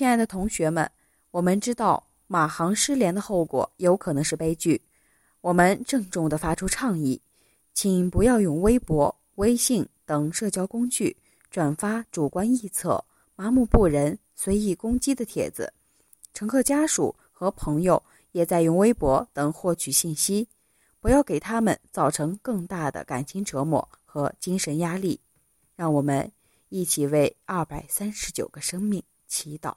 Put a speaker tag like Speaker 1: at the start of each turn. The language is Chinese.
Speaker 1: 亲爱的同学们，我们知道马航失联的后果有可能是悲剧。我们郑重地发出倡议，请不要用微博、微信等社交工具转发主观臆测、麻木不仁、随意攻击的帖子。乘客家属和朋友也在用微博等获取信息，不要给他们造成更大的感情折磨和精神压力。让我们一起为二百三十九个生命。祈祷。